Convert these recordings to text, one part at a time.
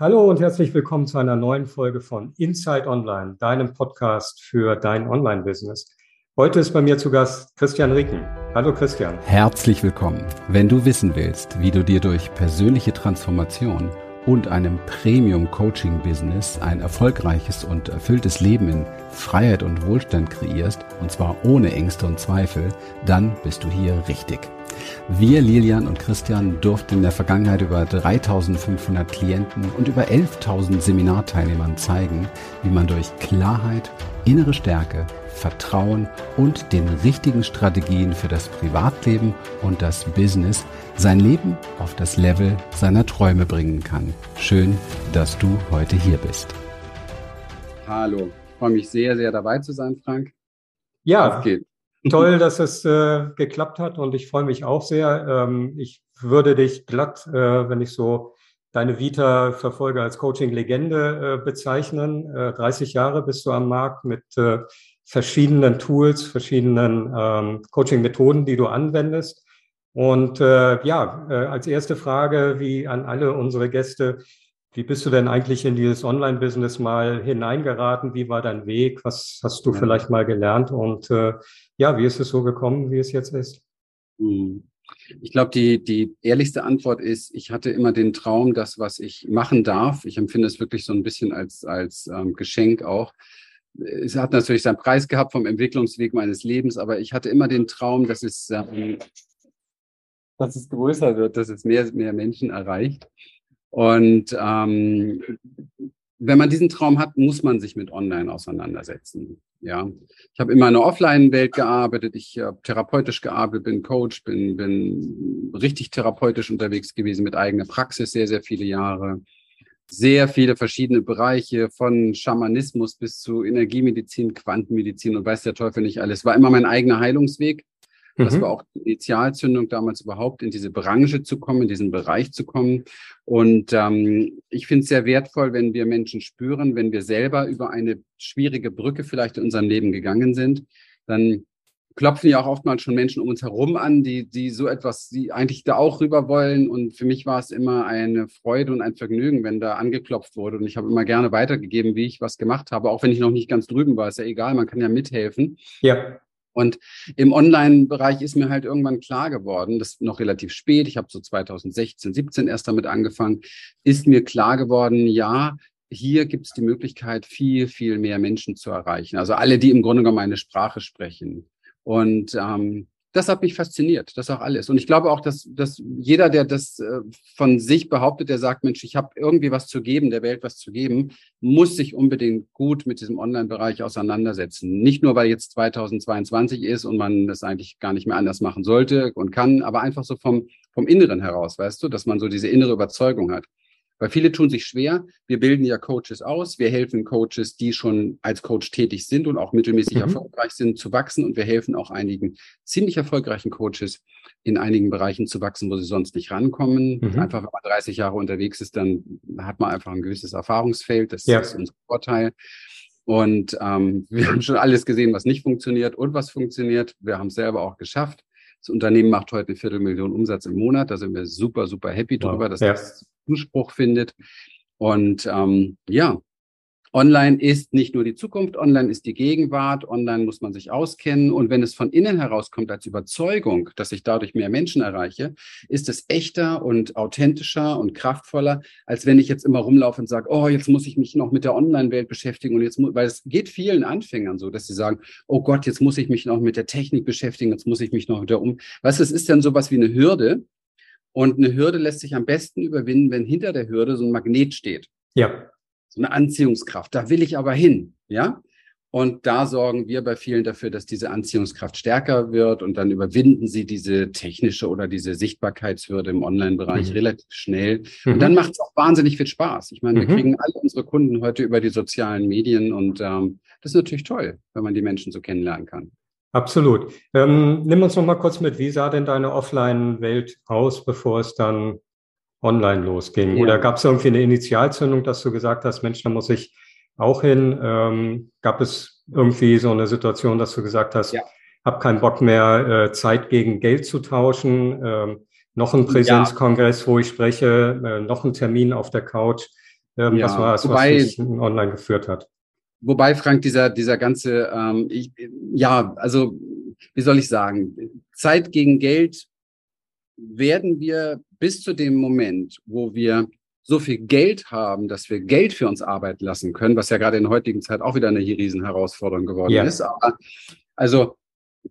Hallo und herzlich willkommen zu einer neuen Folge von Inside Online, deinem Podcast für dein Online-Business. Heute ist bei mir zu Gast Christian Ricken. Hallo Christian. Herzlich willkommen. Wenn du wissen willst, wie du dir durch persönliche Transformation und einem Premium-Coaching-Business ein erfolgreiches und erfülltes Leben in Freiheit und Wohlstand kreierst, und zwar ohne Ängste und Zweifel, dann bist du hier richtig. Wir, Lilian und Christian, durften in der Vergangenheit über 3500 Klienten und über 11.000 Seminarteilnehmern zeigen, wie man durch Klarheit, innere Stärke, Vertrauen und den richtigen Strategien für das Privatleben und das Business sein Leben auf das Level seiner Träume bringen kann. Schön, dass du heute hier bist. Hallo, ich freue mich sehr, sehr dabei zu sein, Frank. Ja, geht. Toll, dass es äh, geklappt hat und ich freue mich auch sehr. Ähm, ich würde dich glatt, äh, wenn ich so deine Vita verfolge, als Coaching-Legende äh, bezeichnen. 30 äh, Jahre bist du am Markt mit äh, verschiedenen Tools, verschiedenen ähm, Coaching-Methoden, die du anwendest. Und äh, ja, äh, als erste Frage, wie an alle unsere Gäste, wie bist du denn eigentlich in dieses Online-Business mal hineingeraten? Wie war dein Weg? Was hast du ja. vielleicht mal gelernt? Und äh, ja, wie ist es so gekommen, wie es jetzt ist? Hm. Ich glaube, die, die ehrlichste Antwort ist, ich hatte immer den Traum, das, was ich machen darf. Ich empfinde es wirklich so ein bisschen als, als ähm, Geschenk auch. Es hat natürlich seinen Preis gehabt vom Entwicklungsweg meines Lebens, aber ich hatte immer den Traum, dass es ähm, dass es größer wird, dass es mehr, mehr Menschen erreicht. Und ähm, wenn man diesen Traum hat, muss man sich mit Online auseinandersetzen. Ja, ich habe immer in der Offline-Welt gearbeitet, ich habe therapeutisch gearbeitet, bin Coach, bin, bin richtig therapeutisch unterwegs gewesen mit eigener Praxis sehr, sehr viele Jahre. Sehr viele verschiedene Bereiche von Schamanismus bis zu Energiemedizin, Quantenmedizin und weiß der Teufel nicht alles. War immer mein eigener Heilungsweg. Das mhm. war auch die Initialzündung, damals überhaupt in diese Branche zu kommen, in diesen Bereich zu kommen. Und ähm, ich finde es sehr wertvoll, wenn wir Menschen spüren, wenn wir selber über eine schwierige Brücke vielleicht in unserem Leben gegangen sind, dann klopfen ja auch oftmals schon Menschen um uns herum an, die, die so etwas, die eigentlich da auch rüber wollen. Und für mich war es immer eine Freude und ein Vergnügen, wenn da angeklopft wurde. Und ich habe immer gerne weitergegeben, wie ich was gemacht habe, auch wenn ich noch nicht ganz drüben war. Ist ja egal, man kann ja mithelfen. Ja. Und im Online-Bereich ist mir halt irgendwann klar geworden, das ist noch relativ spät, ich habe so 2016, 17 erst damit angefangen, ist mir klar geworden, ja, hier gibt es die Möglichkeit, viel, viel mehr Menschen zu erreichen. Also alle, die im Grunde genommen eine Sprache sprechen. Und ähm, das hat mich fasziniert, das auch alles. Und ich glaube auch, dass, dass jeder, der das äh, von sich behauptet, der sagt, Mensch, ich habe irgendwie was zu geben, der Welt was zu geben, muss sich unbedingt gut mit diesem Online-Bereich auseinandersetzen. Nicht nur, weil jetzt 2022 ist und man das eigentlich gar nicht mehr anders machen sollte und kann, aber einfach so vom, vom Inneren heraus, weißt du, dass man so diese innere Überzeugung hat. Weil viele tun sich schwer. Wir bilden ja Coaches aus. Wir helfen Coaches, die schon als Coach tätig sind und auch mittelmäßig mhm. erfolgreich sind, zu wachsen. Und wir helfen auch einigen ziemlich erfolgreichen Coaches in einigen Bereichen zu wachsen, wo sie sonst nicht rankommen. Mhm. Einfach, wenn man 30 Jahre unterwegs ist, dann hat man einfach ein gewisses Erfahrungsfeld. Das ja. ist unser Vorteil. Und ähm, wir haben schon alles gesehen, was nicht funktioniert und was funktioniert. Wir haben es selber auch geschafft. Das Unternehmen macht heute eine Viertelmillion Umsatz im Monat. Da sind wir super, super happy wow. drüber, dass ja. das Zuspruch findet. Und ähm, ja, Online ist nicht nur die Zukunft, online ist die Gegenwart, online muss man sich auskennen. Und wenn es von innen herauskommt als Überzeugung, dass ich dadurch mehr Menschen erreiche, ist es echter und authentischer und kraftvoller, als wenn ich jetzt immer rumlaufe und sage, oh, jetzt muss ich mich noch mit der Online-Welt beschäftigen. Und jetzt muss, weil es geht vielen Anfängern so, dass sie sagen, oh Gott, jetzt muss ich mich noch mit der Technik beschäftigen, jetzt muss ich mich noch wieder um. Du, es ist dann sowas wie eine Hürde. Und eine Hürde lässt sich am besten überwinden, wenn hinter der Hürde so ein Magnet steht. Ja. So eine Anziehungskraft. Da will ich aber hin. Ja. Und da sorgen wir bei vielen dafür, dass diese Anziehungskraft stärker wird und dann überwinden sie diese technische oder diese Sichtbarkeitshürde im Online-Bereich mhm. relativ schnell. Mhm. Und dann macht es auch wahnsinnig viel Spaß. Ich meine, wir mhm. kriegen alle unsere Kunden heute über die sozialen Medien und ähm, das ist natürlich toll, wenn man die Menschen so kennenlernen kann. Absolut. Ähm, nimm uns noch mal kurz mit, wie sah denn deine Offline-Welt aus, bevor es dann online losging? Ja. Oder gab es irgendwie eine Initialzündung, dass du gesagt hast, Mensch, da muss ich auch hin? Ähm, gab es irgendwie so eine Situation, dass du gesagt hast, ja. hab keinen Bock mehr, äh, Zeit gegen Geld zu tauschen? Ähm, noch ein Präsenzkongress, ja. wo ich spreche, äh, noch ein Termin auf der Couch. ähm, ja, das war es, was dich online geführt hat. Wobei, Frank, dieser, dieser ganze, ähm, ich, ja, also, wie soll ich sagen, Zeit gegen Geld werden wir bis zu dem Moment, wo wir so viel Geld haben, dass wir Geld für uns arbeiten lassen können, was ja gerade in der heutigen Zeit auch wieder eine Riesenherausforderung geworden ja. ist. Aber also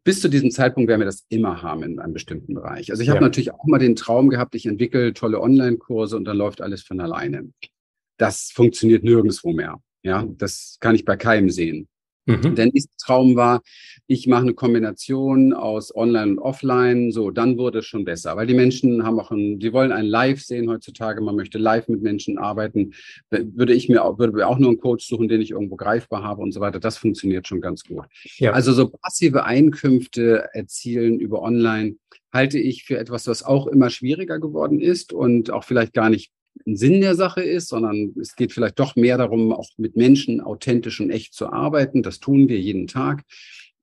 bis zu diesem Zeitpunkt werden wir das immer haben in einem bestimmten Bereich. Also ich habe ja. natürlich auch mal den Traum gehabt, ich entwickle tolle Online-Kurse und dann läuft alles von alleine. Das funktioniert nirgendwo mehr. Ja, das kann ich bei keinem sehen. Mhm. Der nächste Traum war, ich mache eine Kombination aus Online und Offline. So, dann wurde es schon besser, weil die Menschen haben auch ein, die wollen ein Live sehen heutzutage. Man möchte live mit Menschen arbeiten. Würde ich mir auch, würde auch nur einen Coach suchen, den ich irgendwo greifbar habe und so weiter. Das funktioniert schon ganz gut. Ja. Also so passive Einkünfte erzielen über Online halte ich für etwas, was auch immer schwieriger geworden ist und auch vielleicht gar nicht ein Sinn der Sache ist, sondern es geht vielleicht doch mehr darum, auch mit Menschen authentisch und echt zu arbeiten. Das tun wir jeden Tag.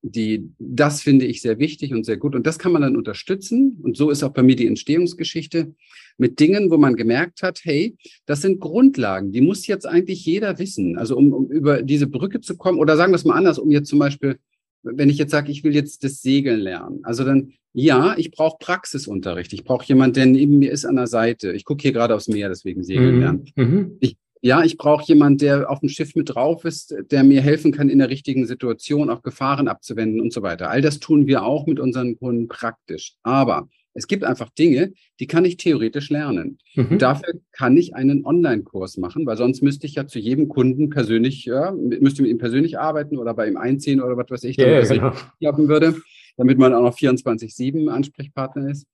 Die, das finde ich sehr wichtig und sehr gut. Und das kann man dann unterstützen. Und so ist auch bei mir die Entstehungsgeschichte mit Dingen, wo man gemerkt hat, hey, das sind Grundlagen, die muss jetzt eigentlich jeder wissen. Also um, um über diese Brücke zu kommen, oder sagen wir es mal anders, um jetzt zum Beispiel wenn ich jetzt sage, ich will jetzt das Segeln lernen, also dann, ja, ich brauche Praxisunterricht. Ich brauche jemanden, der neben mir ist an der Seite. Ich gucke hier gerade aufs Meer, deswegen Segeln mhm. lernen. Mhm. Ich, ja, ich brauche jemanden, der auf dem Schiff mit drauf ist, der mir helfen kann, in der richtigen Situation auch Gefahren abzuwenden und so weiter. All das tun wir auch mit unseren Kunden praktisch. Aber es gibt einfach Dinge, die kann ich theoretisch lernen. Mhm. Dafür kann ich einen Online-Kurs machen, weil sonst müsste ich ja zu jedem Kunden persönlich, ja, müsste mit ihm persönlich arbeiten oder bei ihm einziehen oder was weiß ich, damit yeah, genau. haben würde, damit man auch noch 24-7 Ansprechpartner ist.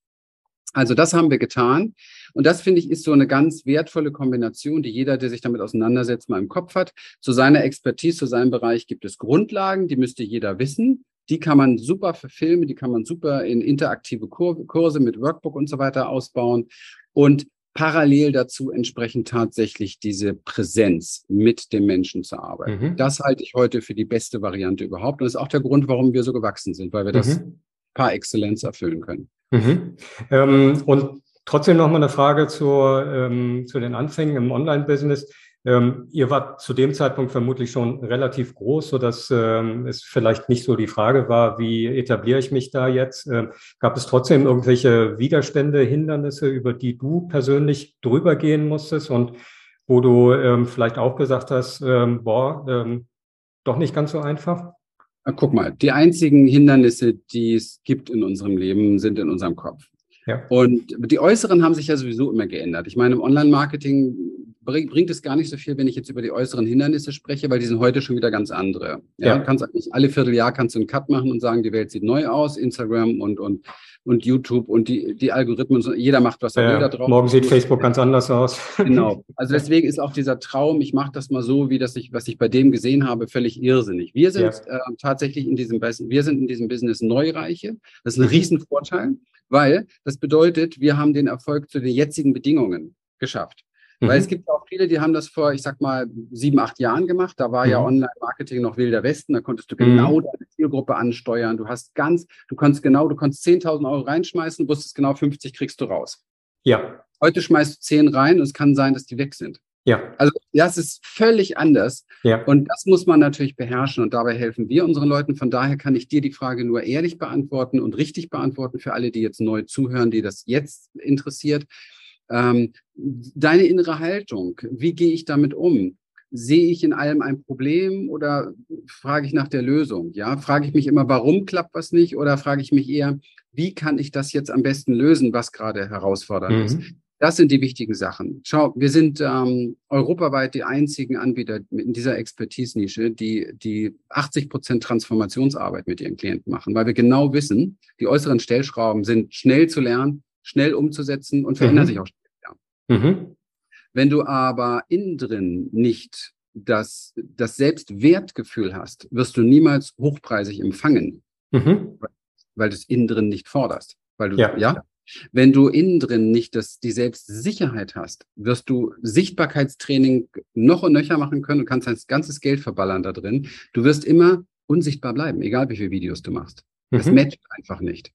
Also das haben wir getan. Und das finde ich ist so eine ganz wertvolle Kombination, die jeder, der sich damit auseinandersetzt, mal im Kopf hat. Zu seiner Expertise, zu seinem Bereich gibt es Grundlagen, die müsste jeder wissen. Die kann man super verfilmen, die kann man super in interaktive Kurse mit Workbook und so weiter ausbauen und parallel dazu entsprechend tatsächlich diese Präsenz mit dem Menschen zu arbeiten. Mhm. Das halte ich heute für die beste Variante überhaupt. Und das ist auch der Grund, warum wir so gewachsen sind, weil wir mhm. das par Exzellenz erfüllen können. Mhm. Ähm, und trotzdem noch mal eine Frage zu, ähm, zu den Anfängen im Online-Business. Ähm, ihr wart zu dem Zeitpunkt vermutlich schon relativ groß, so dass ähm, es vielleicht nicht so die Frage war, wie etabliere ich mich da jetzt? Ähm, gab es trotzdem irgendwelche Widerstände, Hindernisse, über die du persönlich drüber gehen musstest und wo du ähm, vielleicht auch gesagt hast, ähm, boah, ähm, doch nicht ganz so einfach? Guck mal, die einzigen Hindernisse, die es gibt in unserem Leben, sind in unserem Kopf. Ja. Und die äußeren haben sich ja sowieso immer geändert. Ich meine, im Online-Marketing bringt es gar nicht so viel, wenn ich jetzt über die äußeren Hindernisse spreche, weil die sind heute schon wieder ganz andere. Ja, ja. kannst eigentlich alle Vierteljahr kannst du einen Cut machen und sagen, die Welt sieht neu aus, Instagram und und und YouTube und die die Algorithmen, jeder macht was er will da drauf. Morgen sieht Facebook ganz anders aus. Genau. Also deswegen ist auch dieser Traum, ich mache das mal so, wie das ich was ich bei dem gesehen habe, völlig irrsinnig. Wir sind ja. äh, tatsächlich in diesem wir sind in diesem Business Neureiche. Das ist ein. Riesenvorteil, weil das bedeutet, wir haben den Erfolg zu den jetzigen Bedingungen geschafft. Mhm. Weil es gibt auch viele, die haben das vor, ich sag mal, sieben, acht Jahren gemacht. Da war mhm. ja Online-Marketing noch wilder Westen. Da konntest du genau mhm. deine Zielgruppe ansteuern. Du hast ganz, du konntest genau, du konntest 10.000 Euro reinschmeißen, wusstest genau 50 kriegst du raus. Ja. Heute schmeißt du 10 rein und es kann sein, dass die weg sind. Ja. Also das ist völlig anders. Ja. Und das muss man natürlich beherrschen und dabei helfen wir unseren Leuten. Von daher kann ich dir die Frage nur ehrlich beantworten und richtig beantworten für alle, die jetzt neu zuhören, die das jetzt interessiert. Ähm, deine innere Haltung, wie gehe ich damit um? Sehe ich in allem ein Problem oder frage ich nach der Lösung? Ja, frage ich mich immer, warum klappt was nicht oder frage ich mich eher, wie kann ich das jetzt am besten lösen, was gerade herausfordernd mhm. ist? Das sind die wichtigen Sachen. Schau, wir sind ähm, europaweit die einzigen Anbieter in dieser Expertise-Nische, die die 80 Prozent Transformationsarbeit mit ihren Klienten machen, weil wir genau wissen, die äußeren Stellschrauben sind schnell zu lernen, schnell umzusetzen und verändern mhm. sich auch schnell. Mhm. Wenn du aber innen drin nicht das, das Selbstwertgefühl hast, wirst du niemals hochpreisig empfangen, mhm. weil du es innen drin nicht forderst. Weil du, ja. ja? Wenn du innen drin nicht das, die Selbstsicherheit hast, wirst du Sichtbarkeitstraining noch und nöcher machen können und kannst dein ganzes Geld verballern da drin. Du wirst immer unsichtbar bleiben, egal wie viele Videos du machst. Das mhm. matcht einfach nicht.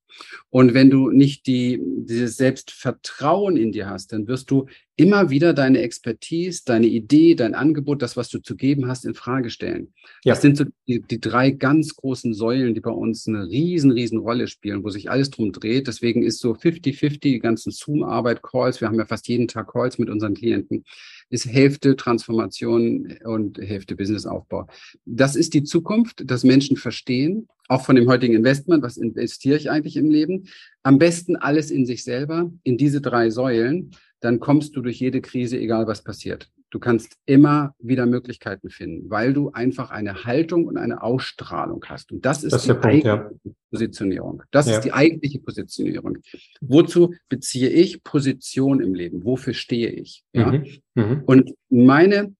Und wenn du nicht die, dieses Selbstvertrauen in dir hast, dann wirst du immer wieder deine Expertise, deine Idee, dein Angebot, das, was du zu geben hast, in Frage stellen. Ja. Das sind so die, die drei ganz großen Säulen, die bei uns eine riesen, riesen Rolle spielen, wo sich alles drum dreht. Deswegen ist so 50-50 die ganzen Zoom-Arbeit, Calls. Wir haben ja fast jeden Tag Calls mit unseren Klienten ist Hälfte Transformation und Hälfte Businessaufbau. Das ist die Zukunft, dass Menschen verstehen, auch von dem heutigen Investment, was investiere ich eigentlich im Leben? Am besten alles in sich selber, in diese drei Säulen, dann kommst du durch jede Krise, egal was passiert. Du kannst immer wieder Möglichkeiten finden, weil du einfach eine Haltung und eine Ausstrahlung hast. Und das ist das die Punkt, eigentliche ja. Positionierung. Das ja. ist die eigentliche Positionierung. Wozu beziehe ich Position im Leben? Wofür stehe ich? Ja? Mhm. Mhm. Und meine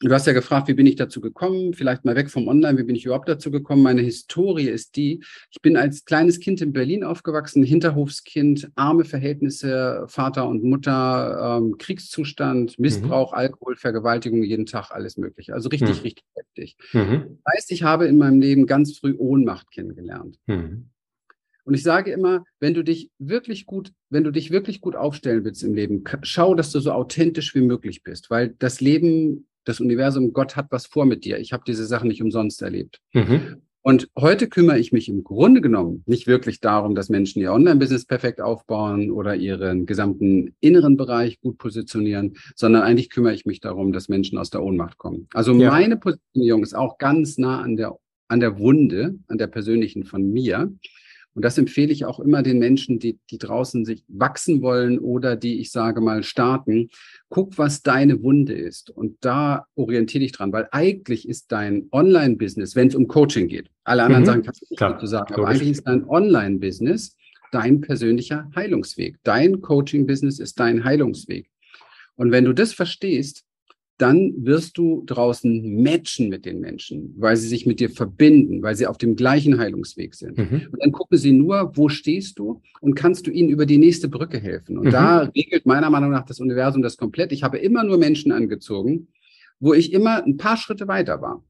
Du hast ja gefragt, wie bin ich dazu gekommen? Vielleicht mal weg vom Online, wie bin ich überhaupt dazu gekommen? Meine Historie ist die, ich bin als kleines Kind in Berlin aufgewachsen, Hinterhofskind, arme Verhältnisse, Vater und Mutter, ähm, Kriegszustand, Missbrauch, mhm. Alkohol, Vergewaltigung, jeden Tag alles Mögliche. Also richtig, mhm. richtig heftig. Mhm. Das heißt, ich habe in meinem Leben ganz früh Ohnmacht kennengelernt. Mhm. Und ich sage immer, wenn du dich wirklich gut, wenn du dich wirklich gut aufstellen willst im Leben, schau, dass du so authentisch wie möglich bist, weil das Leben das Universum, Gott hat was vor mit dir. Ich habe diese Sachen nicht umsonst erlebt. Mhm. Und heute kümmere ich mich im Grunde genommen nicht wirklich darum, dass Menschen ihr Online-Business perfekt aufbauen oder ihren gesamten inneren Bereich gut positionieren, sondern eigentlich kümmere ich mich darum, dass Menschen aus der Ohnmacht kommen. Also ja. meine Positionierung ist auch ganz nah an der, an der Wunde, an der persönlichen von mir. Und das empfehle ich auch immer den Menschen, die, die draußen sich wachsen wollen oder die, ich sage mal, starten. Guck, was deine Wunde ist. Und da orientiere dich dran, weil eigentlich ist dein Online-Business, wenn es um Coaching geht, alle anderen mhm. Sachen kannst du nicht dazu sagen, aber eigentlich ist dein Online-Business dein persönlicher Heilungsweg. Dein Coaching-Business ist dein Heilungsweg. Und wenn du das verstehst, dann wirst du draußen matchen mit den Menschen, weil sie sich mit dir verbinden, weil sie auf dem gleichen Heilungsweg sind. Mhm. Und dann gucken sie nur, wo stehst du und kannst du ihnen über die nächste Brücke helfen. Und mhm. da regelt meiner Meinung nach das Universum das komplett. Ich habe immer nur Menschen angezogen, wo ich immer ein paar Schritte weiter war.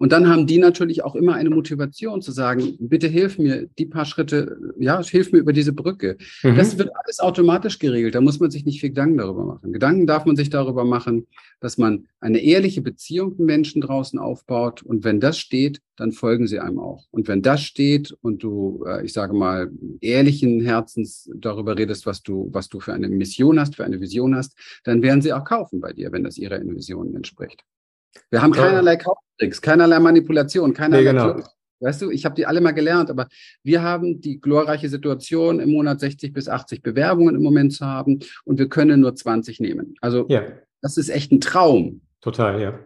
Und dann haben die natürlich auch immer eine Motivation zu sagen, bitte hilf mir die paar Schritte, ja, hilf mir über diese Brücke. Mhm. Das wird alles automatisch geregelt. Da muss man sich nicht viel Gedanken darüber machen. Gedanken darf man sich darüber machen, dass man eine ehrliche Beziehung mit Menschen draußen aufbaut. Und wenn das steht, dann folgen sie einem auch. Und wenn das steht und du, äh, ich sage mal, ehrlichen Herzens darüber redest, was du, was du für eine Mission hast, für eine Vision hast, dann werden sie auch kaufen bei dir, wenn das ihrer Vision entspricht. Wir haben keinerlei Kauftricks, keinerlei Manipulation, keinerlei. Nee, genau. Weißt du, ich habe die alle mal gelernt, aber wir haben die glorreiche Situation, im Monat 60 bis 80 Bewerbungen im Moment zu haben und wir können nur 20 nehmen. Also ja. das ist echt ein Traum. Total, ja.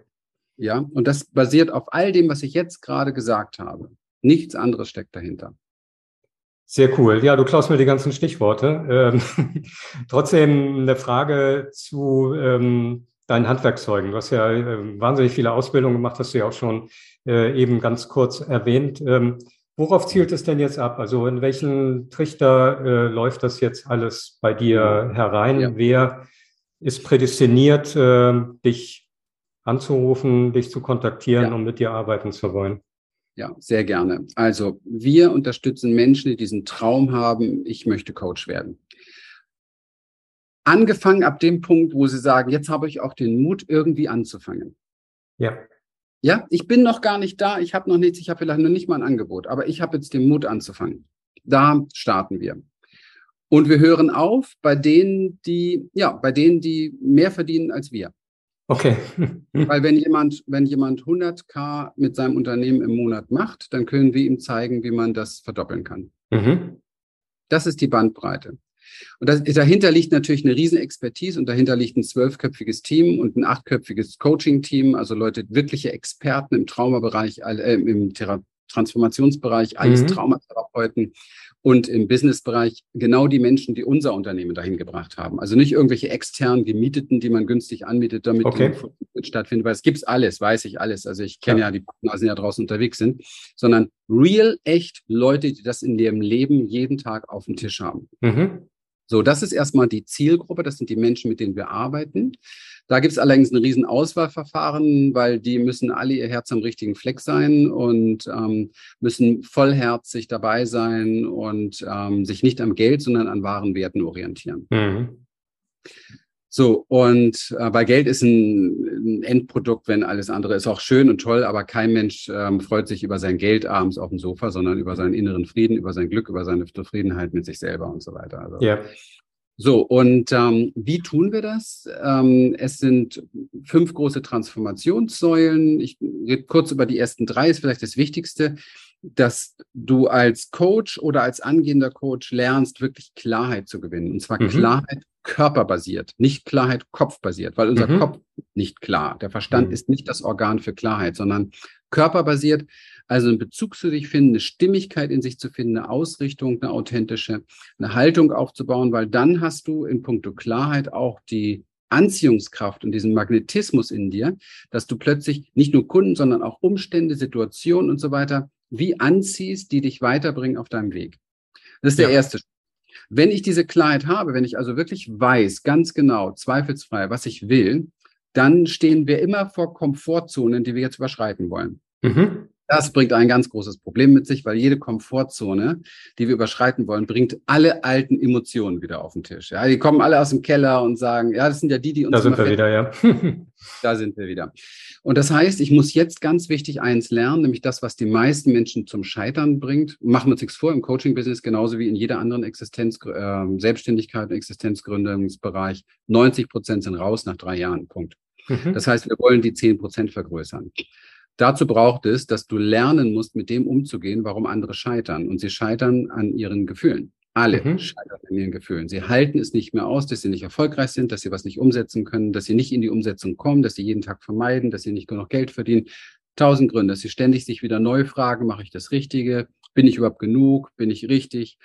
Ja, und das basiert auf all dem, was ich jetzt gerade gesagt habe. Nichts anderes steckt dahinter. Sehr cool. Ja, du klaust mir die ganzen Stichworte. Ähm, trotzdem eine Frage zu ähm, deinen Handwerkszeugen. Du hast ja äh, wahnsinnig viele Ausbildungen gemacht, hast du ja auch schon äh, eben ganz kurz erwähnt. Ähm, worauf zielt es denn jetzt ab? Also in welchen Trichter äh, läuft das jetzt alles bei dir herein? Ja. Wer ist prädestiniert, äh, dich anzurufen, dich zu kontaktieren, ja. um mit dir arbeiten zu wollen? Ja, sehr gerne. Also wir unterstützen Menschen, die diesen Traum haben, ich möchte Coach werden. Angefangen ab dem Punkt, wo sie sagen, jetzt habe ich auch den Mut, irgendwie anzufangen. Ja. Ja, ich bin noch gar nicht da, ich habe noch nichts, ich habe vielleicht noch nicht mal ein Angebot, aber ich habe jetzt den Mut anzufangen. Da starten wir. Und wir hören auf bei denen, die, ja, bei denen, die mehr verdienen als wir. Okay. Weil wenn jemand, wenn jemand 100k mit seinem Unternehmen im Monat macht, dann können wir ihm zeigen, wie man das verdoppeln kann. Mhm. Das ist die Bandbreite. Und das, dahinter liegt natürlich eine riesen Expertise und dahinter liegt ein zwölfköpfiges Team und ein achtköpfiges Coaching-Team, also Leute, wirkliche Experten im Traumabereich, äh, im Thera Transformationsbereich, alles mhm. Traumatherapeuten und im Businessbereich genau die Menschen, die unser Unternehmen dahin gebracht haben. Also nicht irgendwelche externen Gemieteten, die man günstig anmietet, damit okay. stattfindet, weil es gibt's alles, weiß ich alles. Also ich kenne ja. ja die Partner, die ja draußen unterwegs sind, sondern real, echt Leute, die das in ihrem Leben jeden Tag auf dem Tisch haben. Mhm. So, das ist erstmal die Zielgruppe, das sind die Menschen, mit denen wir arbeiten. Da gibt es allerdings ein riesen Auswahlverfahren, weil die müssen alle ihr Herz am richtigen Fleck sein und ähm, müssen vollherzig dabei sein und ähm, sich nicht am Geld, sondern an wahren Werten orientieren. Mhm. So, und äh, weil Geld ist ein, ein, Endprodukt, wenn alles andere ist auch schön und toll, aber kein Mensch ähm, freut sich über sein Geld abends auf dem Sofa, sondern über seinen inneren Frieden, über sein Glück, über seine Zufriedenheit mit sich selber und so weiter. Also, ja. So, und ähm, wie tun wir das? Ähm, es sind fünf große Transformationssäulen. Ich rede kurz über die ersten drei, ist vielleicht das Wichtigste dass du als Coach oder als angehender Coach lernst, wirklich Klarheit zu gewinnen. Und zwar mhm. Klarheit körperbasiert, nicht Klarheit kopfbasiert, weil unser mhm. Kopf nicht klar. Der Verstand mhm. ist nicht das Organ für Klarheit, sondern körperbasiert. Also einen Bezug zu sich finden, eine Stimmigkeit in sich zu finden, eine Ausrichtung, eine authentische, eine Haltung aufzubauen, weil dann hast du in puncto Klarheit auch die Anziehungskraft und diesen Magnetismus in dir, dass du plötzlich nicht nur Kunden, sondern auch Umstände, Situationen und so weiter wie anziehst, die dich weiterbringen auf deinem Weg. Das ist der ja. erste Schritt. Wenn ich diese Klarheit habe, wenn ich also wirklich weiß, ganz genau, zweifelsfrei, was ich will, dann stehen wir immer vor Komfortzonen, die wir jetzt überschreiten wollen. Mhm. Das bringt ein ganz großes Problem mit sich, weil jede Komfortzone, die wir überschreiten wollen, bringt alle alten Emotionen wieder auf den Tisch. Ja, die kommen alle aus dem Keller und sagen, ja, das sind ja die, die uns. Da sind wir wieder, ja. da sind wir wieder. Und das heißt, ich muss jetzt ganz wichtig eins lernen, nämlich das, was die meisten Menschen zum Scheitern bringt. Machen wir uns nichts vor, im Coaching-Business genauso wie in jeder anderen Existenz, äh, Selbstständigkeit und Existenzgründungsbereich. 90 Prozent sind raus nach drei Jahren. Punkt. Mhm. Das heißt, wir wollen die 10 Prozent vergrößern. Dazu braucht es, dass du lernen musst, mit dem umzugehen, warum andere scheitern. Und sie scheitern an ihren Gefühlen. Alle mhm. scheitern an ihren Gefühlen. Sie halten es nicht mehr aus, dass sie nicht erfolgreich sind, dass sie was nicht umsetzen können, dass sie nicht in die Umsetzung kommen, dass sie jeden Tag vermeiden, dass sie nicht genug Geld verdienen. Tausend Gründe, dass sie ständig sich wieder neu fragen, mache ich das Richtige? Bin ich überhaupt genug? Bin ich richtig?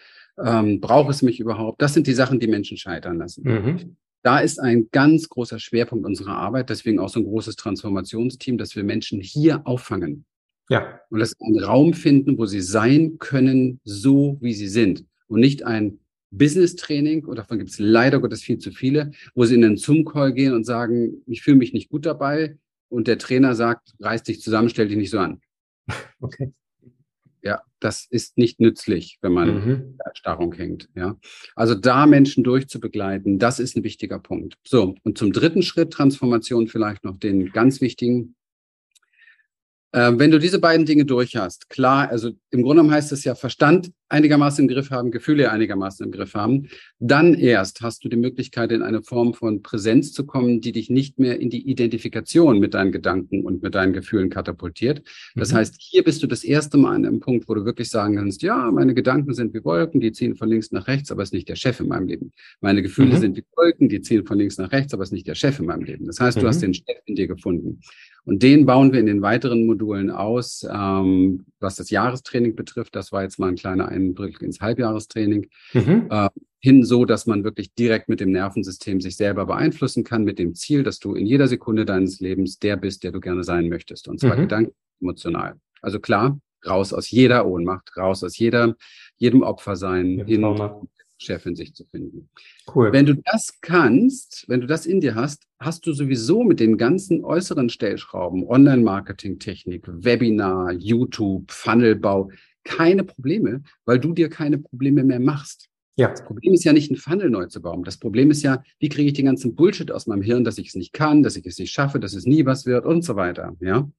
Ähm, brauche es mich überhaupt? Das sind die Sachen, die Menschen scheitern lassen. Mhm da ist ein ganz großer Schwerpunkt unserer Arbeit, deswegen auch so ein großes Transformationsteam, dass wir Menschen hier auffangen. Ja. Und dass einen Raum finden, wo sie sein können, so wie sie sind. Und nicht ein Business-Training, und davon gibt es leider Gottes viel zu viele, wo sie in den Zoom-Call gehen und sagen, ich fühle mich nicht gut dabei. Und der Trainer sagt, reiß dich zusammen, stell dich nicht so an. Okay. Ja, das ist nicht nützlich, wenn man mhm. Erstarrung hängt. Ja, also da Menschen durchzubegleiten, das ist ein wichtiger Punkt. So. Und zum dritten Schritt Transformation vielleicht noch den ganz wichtigen. Äh, wenn du diese beiden Dinge durch hast, klar, also im Grunde genommen heißt es ja Verstand einigermaßen im Griff haben, Gefühle einigermaßen im Griff haben, dann erst hast du die Möglichkeit, in eine Form von Präsenz zu kommen, die dich nicht mehr in die Identifikation mit deinen Gedanken und mit deinen Gefühlen katapultiert. Das mhm. heißt, hier bist du das erste Mal an einem Punkt, wo du wirklich sagen kannst, ja, meine Gedanken sind wie Wolken, die ziehen von links nach rechts, aber es ist nicht der Chef in meinem Leben. Meine Gefühle mhm. sind wie Wolken, die ziehen von links nach rechts, aber es ist nicht der Chef in meinem Leben. Das heißt, du hast mhm. den Chef in dir gefunden. Und den bauen wir in den weiteren Modulen aus, ähm, was das Jahrestraining betrifft. Das war jetzt mal ein kleiner Einblick ins Halbjahrestraining. Mhm. Äh, hin so, dass man wirklich direkt mit dem Nervensystem sich selber beeinflussen kann, mit dem Ziel, dass du in jeder Sekunde deines Lebens der bist, der du gerne sein möchtest. Und zwar mhm. gedanklich, emotional. Also klar, raus aus jeder Ohnmacht, raus aus jeder, jedem Opfer sein, ja, hin, Chef in sich zu finden. Cool. Wenn du das kannst, wenn du das in dir hast, hast du sowieso mit den ganzen äußeren Stellschrauben, Online-Marketing-Technik, Webinar, YouTube, Funnelbau, keine Probleme, weil du dir keine Probleme mehr machst. Ja. Das Problem ist ja nicht, einen Funnel neu zu bauen. Das Problem ist ja, wie kriege ich den ganzen Bullshit aus meinem Hirn, dass ich es nicht kann, dass ich es nicht schaffe, dass es nie was wird und so weiter. Ja.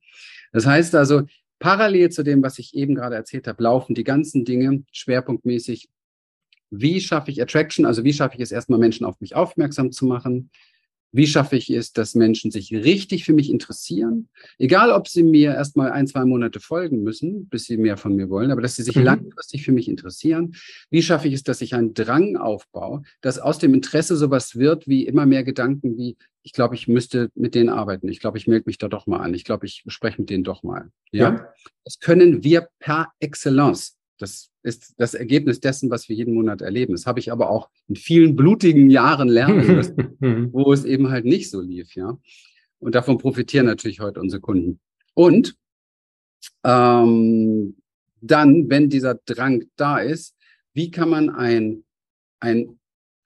Das heißt also, parallel zu dem, was ich eben gerade erzählt habe, laufen die ganzen Dinge schwerpunktmäßig wie schaffe ich Attraction? Also wie schaffe ich es erstmal Menschen auf mich aufmerksam zu machen? Wie schaffe ich es, dass Menschen sich richtig für mich interessieren? Egal, ob sie mir erstmal ein, zwei Monate folgen müssen, bis sie mehr von mir wollen, aber dass sie sich mhm. langfristig für mich interessieren. Wie schaffe ich es, dass ich einen Drang aufbaue, dass aus dem Interesse sowas wird wie immer mehr Gedanken wie, ich glaube, ich müsste mit denen arbeiten. Ich glaube, ich melde mich da doch mal an. Ich glaube, ich spreche mit denen doch mal. Ja? ja. Das können wir per Excellence. Das ist das Ergebnis dessen, was wir jeden Monat erleben. Das habe ich aber auch in vielen blutigen Jahren lernen müssen, wo es eben halt nicht so lief, ja. Und davon profitieren natürlich heute unsere Kunden. Und ähm, dann, wenn dieser Drang da ist, wie kann man ein, ein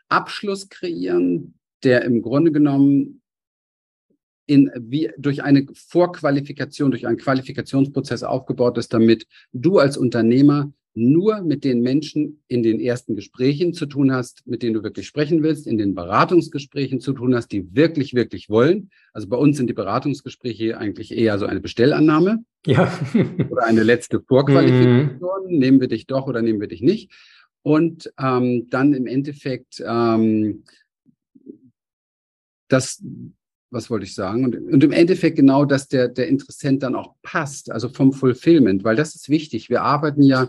Abschluss kreieren, der im Grunde genommen in, wie durch eine Vorqualifikation, durch einen Qualifikationsprozess aufgebaut ist, damit du als Unternehmer nur mit den Menschen in den ersten Gesprächen zu tun hast, mit denen du wirklich sprechen willst, in den Beratungsgesprächen zu tun hast, die wirklich, wirklich wollen. Also bei uns sind die Beratungsgespräche eigentlich eher so eine Bestellannahme. Ja. oder eine letzte Vorqualifikation. Mhm. Nehmen wir dich doch oder nehmen wir dich nicht. Und ähm, dann im Endeffekt ähm, das was wollte ich sagen? Und, und, im Endeffekt genau, dass der, der Interessent dann auch passt, also vom Fulfillment, weil das ist wichtig. Wir arbeiten ja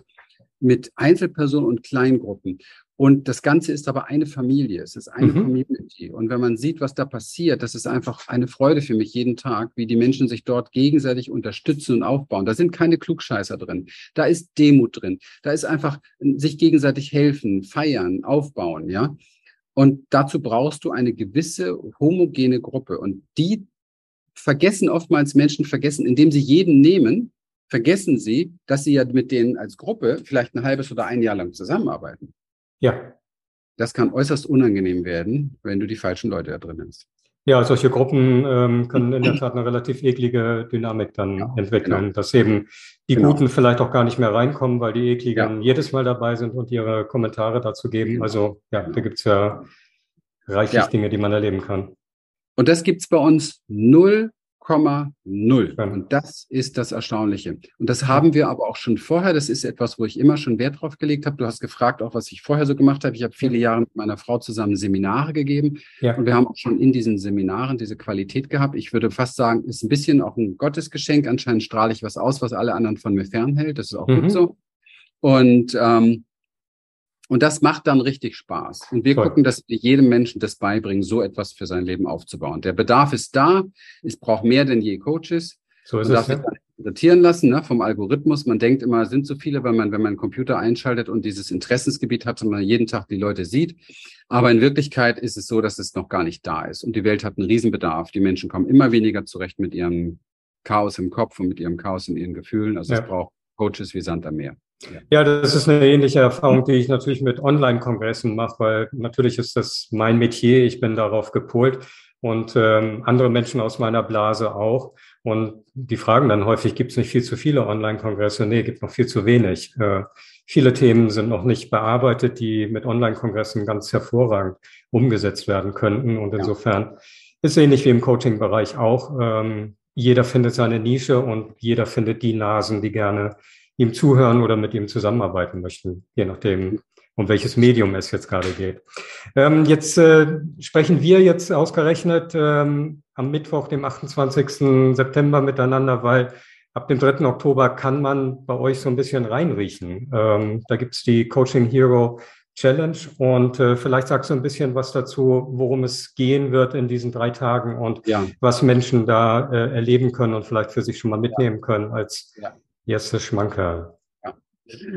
mit Einzelpersonen und Kleingruppen. Und das Ganze ist aber eine Familie. Es ist eine mhm. Community. Und wenn man sieht, was da passiert, das ist einfach eine Freude für mich jeden Tag, wie die Menschen sich dort gegenseitig unterstützen und aufbauen. Da sind keine Klugscheißer drin. Da ist Demut drin. Da ist einfach sich gegenseitig helfen, feiern, aufbauen, ja. Und dazu brauchst du eine gewisse homogene Gruppe. Und die vergessen oftmals Menschen vergessen, indem sie jeden nehmen, vergessen sie, dass sie ja mit denen als Gruppe vielleicht ein halbes oder ein Jahr lang zusammenarbeiten. Ja. Das kann äußerst unangenehm werden, wenn du die falschen Leute da drin hast. Ja, solche Gruppen ähm, können in der Tat eine relativ eklige Dynamik dann ja, entwickeln, genau. dass eben die genau. Guten vielleicht auch gar nicht mehr reinkommen, weil die ekligen ja. jedes Mal dabei sind und ihre Kommentare dazu geben. Genau. Also ja, da gibt's ja reichlich ja. Dinge, die man erleben kann. Und das gibt's bei uns null 0,0. Und das ist das Erstaunliche. Und das haben wir aber auch schon vorher. Das ist etwas, wo ich immer schon Wert drauf gelegt habe. Du hast gefragt, auch was ich vorher so gemacht habe. Ich habe viele Jahre mit meiner Frau zusammen Seminare gegeben. Ja. Und wir haben auch schon in diesen Seminaren diese Qualität gehabt. Ich würde fast sagen, ist ein bisschen auch ein Gottesgeschenk. Anscheinend strahle ich was aus, was alle anderen von mir fernhält. Das ist auch mhm. gut so. Und ähm, und das macht dann richtig Spaß. Und wir Toll. gucken, dass wir jedem Menschen das beibringen, so etwas für sein Leben aufzubauen. Der Bedarf ist da. Es braucht mehr denn je Coaches. So ist man es. Darf ja. interpretieren lassen ne, vom Algorithmus. Man denkt immer, es sind so viele, weil man, wenn man einen Computer einschaltet und dieses Interessensgebiet hat und man jeden Tag die Leute sieht. Aber in Wirklichkeit ist es so, dass es noch gar nicht da ist. Und die Welt hat einen Riesenbedarf. Die Menschen kommen immer weniger zurecht mit ihrem Chaos im Kopf und mit ihrem Chaos in ihren Gefühlen. Also ja. es braucht Coaches wie Sand am Meer. Ja, das ist eine ähnliche Erfahrung, die ich natürlich mit Online-Kongressen mache, weil natürlich ist das mein Metier, ich bin darauf gepolt und ähm, andere Menschen aus meiner Blase auch. Und die fragen dann häufig, gibt es nicht viel zu viele Online-Kongresse? Nee, gibt noch viel zu wenig. Äh, viele Themen sind noch nicht bearbeitet, die mit Online-Kongressen ganz hervorragend umgesetzt werden könnten. Und insofern ist ähnlich wie im Coaching-Bereich auch. Ähm, jeder findet seine Nische und jeder findet die Nasen, die gerne ihm zuhören oder mit ihm zusammenarbeiten möchten, je nachdem, um welches Medium es jetzt gerade geht. Ähm, jetzt äh, sprechen wir jetzt ausgerechnet ähm, am Mittwoch, dem 28. September miteinander, weil ab dem 3. Oktober kann man bei euch so ein bisschen reinriechen. Ähm, da gibt's die Coaching Hero Challenge und äh, vielleicht sagst du ein bisschen was dazu, worum es gehen wird in diesen drei Tagen und ja. was Menschen da äh, erleben können und vielleicht für sich schon mal mitnehmen können als ja. Jesse Schmankerl. Ja.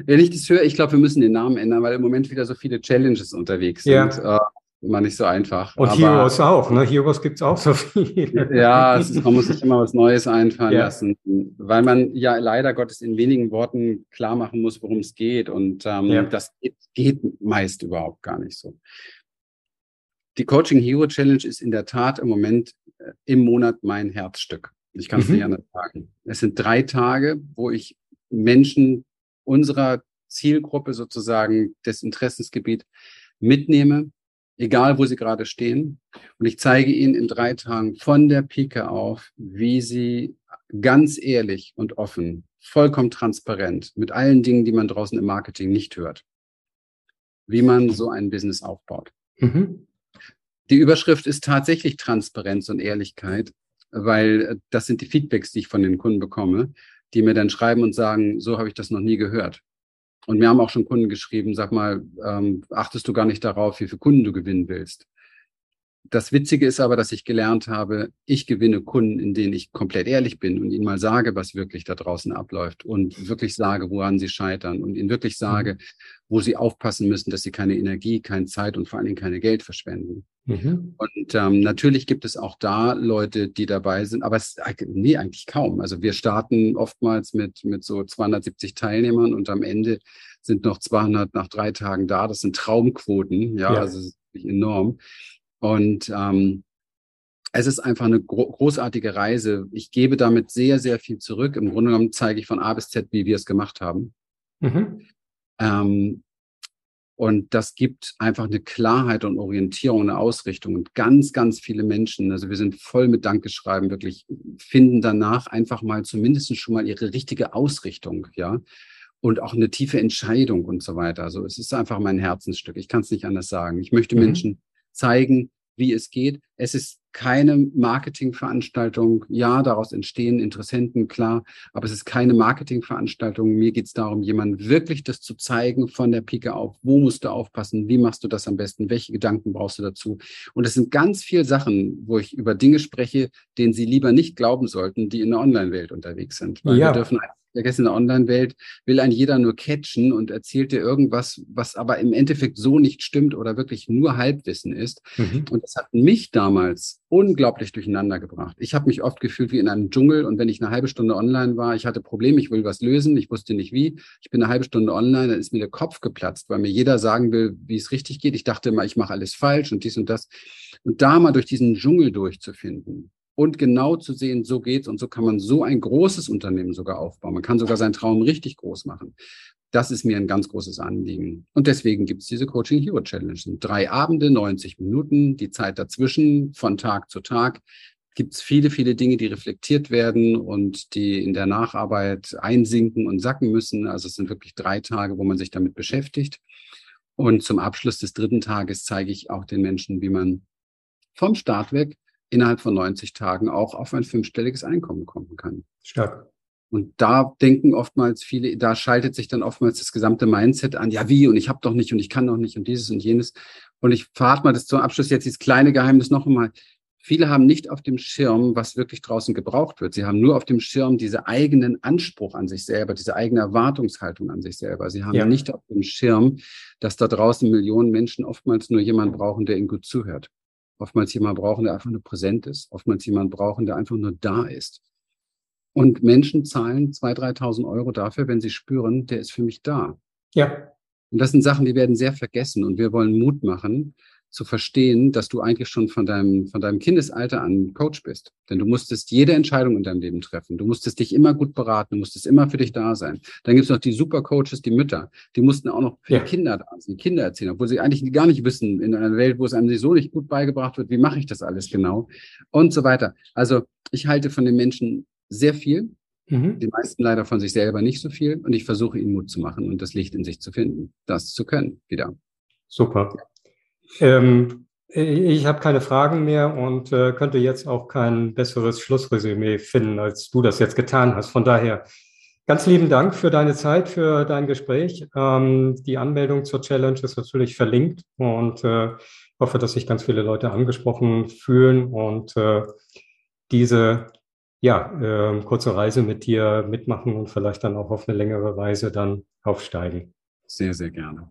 Wenn ich das höre, ich glaube, wir müssen den Namen ändern, weil im Moment wieder so viele Challenges unterwegs sind. Ja. Äh, immer nicht so einfach. Und Aber, Heroes auch, ne? Heroes gibt es auch so viele. Ja, ist, man muss sich immer was Neues einfallen ja. lassen, weil man ja leider Gottes in wenigen Worten klar machen muss, worum es geht. Und ähm, ja. das geht, geht meist überhaupt gar nicht so. Die Coaching Hero Challenge ist in der Tat im Moment äh, im Monat mein Herzstück. Ich kann es mhm. nicht anders sagen. Es sind drei Tage, wo ich Menschen unserer Zielgruppe sozusagen des Interessensgebiet mitnehme, egal wo sie gerade stehen. Und ich zeige ihnen in drei Tagen von der Pike auf, wie sie ganz ehrlich und offen, vollkommen transparent mit allen Dingen, die man draußen im Marketing nicht hört, wie man so ein Business aufbaut. Mhm. Die Überschrift ist tatsächlich Transparenz und Ehrlichkeit weil äh, das sind die Feedbacks, die ich von den Kunden bekomme, die mir dann schreiben und sagen, so habe ich das noch nie gehört. Und mir haben auch schon Kunden geschrieben, sag mal, ähm, achtest du gar nicht darauf, wie viele Kunden du gewinnen willst. Das Witzige ist aber, dass ich gelernt habe, ich gewinne Kunden, in denen ich komplett ehrlich bin und ihnen mal sage, was wirklich da draußen abläuft und wirklich sage, woran sie scheitern und ihnen wirklich sage, mhm. wo sie aufpassen müssen, dass sie keine Energie, keine Zeit und vor allen Dingen keine Geld verschwenden. Mhm. Und ähm, natürlich gibt es auch da Leute, die dabei sind, aber es nee, eigentlich kaum. Also wir starten oftmals mit, mit so 270 Teilnehmern und am Ende sind noch 200 nach drei Tagen da. Das sind Traumquoten. Ja, ja. also enorm. Und ähm, es ist einfach eine gro großartige Reise. Ich gebe damit sehr, sehr viel zurück. Im Grunde genommen zeige ich von A bis Z, wie wir es gemacht haben. Mhm. Ähm, und das gibt einfach eine Klarheit und Orientierung, eine Ausrichtung. Und ganz, ganz viele Menschen, also wir sind voll mit Dankeschreiben, wirklich finden danach einfach mal zumindest schon mal ihre richtige Ausrichtung, ja. Und auch eine tiefe Entscheidung und so weiter. Also es ist einfach mein Herzensstück. Ich kann es nicht anders sagen. Ich möchte mhm. Menschen zeigen, wie es geht. Es ist keine Marketingveranstaltung. Ja, daraus entstehen Interessenten, klar, aber es ist keine Marketingveranstaltung. Mir geht es darum, jemandem wirklich das zu zeigen von der Pike auf. Wo musst du aufpassen? Wie machst du das am besten? Welche Gedanken brauchst du dazu? Und es sind ganz viele Sachen, wo ich über Dinge spreche, denen Sie lieber nicht glauben sollten, die in der Online-Welt unterwegs sind. Weil ja. wir dürfen vergessen, in der Online-Welt will ein jeder nur catchen und erzählt dir irgendwas, was aber im Endeffekt so nicht stimmt oder wirklich nur Halbwissen ist. Mhm. Und das hat mich damals unglaublich durcheinander gebracht. Ich habe mich oft gefühlt wie in einem Dschungel und wenn ich eine halbe Stunde online war, ich hatte Probleme, ich will was lösen, ich wusste nicht wie. Ich bin eine halbe Stunde online, dann ist mir der Kopf geplatzt, weil mir jeder sagen will, wie es richtig geht. Ich dachte immer, ich mache alles falsch und dies und das. Und da mal durch diesen Dschungel durchzufinden, und genau zu sehen, so geht's und so kann man so ein großes Unternehmen sogar aufbauen. Man kann sogar seinen Traum richtig groß machen. Das ist mir ein ganz großes Anliegen. Und deswegen gibt es diese Coaching Hero Challenge. Drei Abende, 90 Minuten, die Zeit dazwischen von Tag zu Tag gibt es viele, viele Dinge, die reflektiert werden und die in der Nacharbeit einsinken und sacken müssen. Also es sind wirklich drei Tage, wo man sich damit beschäftigt. Und zum Abschluss des dritten Tages zeige ich auch den Menschen, wie man vom Start weg innerhalb von 90 Tagen auch auf ein fünfstelliges Einkommen kommen kann. Stark. Und da denken oftmals viele, da schaltet sich dann oftmals das gesamte Mindset an, ja wie und ich habe doch nicht und ich kann doch nicht und dieses und jenes. Und ich verrate mal das zum Abschluss jetzt dieses kleine Geheimnis noch einmal. Viele haben nicht auf dem Schirm, was wirklich draußen gebraucht wird. Sie haben nur auf dem Schirm diese eigenen Anspruch an sich selber, diese eigene Erwartungshaltung an sich selber. Sie haben ja. nicht auf dem Schirm, dass da draußen Millionen Menschen oftmals nur jemanden brauchen, der ihnen gut zuhört oftmals jemand brauchen, der einfach nur präsent ist, oftmals jemand brauchen, der einfach nur da ist. Und Menschen zahlen 2.000, 3.000 Euro dafür, wenn sie spüren, der ist für mich da. Ja. Und das sind Sachen, die werden sehr vergessen. Und wir wollen Mut machen, zu verstehen, dass du eigentlich schon von deinem, von deinem Kindesalter an Coach bist. Denn du musstest jede Entscheidung in deinem Leben treffen. Du musstest dich immer gut beraten, du musstest immer für dich da sein. Dann gibt es noch die Supercoaches, die Mütter. Die mussten auch noch für ja. die Kinder da sein, die Kinder erzählen, obwohl sie eigentlich gar nicht wissen, in einer Welt, wo es einem so nicht gut beigebracht wird, wie mache ich das alles genau und so weiter. Also ich halte von den Menschen sehr viel. Mhm. Die meisten leider von sich selber nicht so viel. Und ich versuche ihnen Mut zu machen und das Licht in sich zu finden, das zu können wieder. Super. Ähm, ich habe keine Fragen mehr und äh, könnte jetzt auch kein besseres Schlussresümee finden, als du das jetzt getan hast. Von daher ganz lieben Dank für deine Zeit, für dein Gespräch. Ähm, die Anmeldung zur Challenge ist natürlich verlinkt und äh, hoffe, dass sich ganz viele Leute angesprochen fühlen und äh, diese ja, äh, kurze Reise mit dir mitmachen und vielleicht dann auch auf eine längere Reise dann aufsteigen. Sehr, sehr gerne.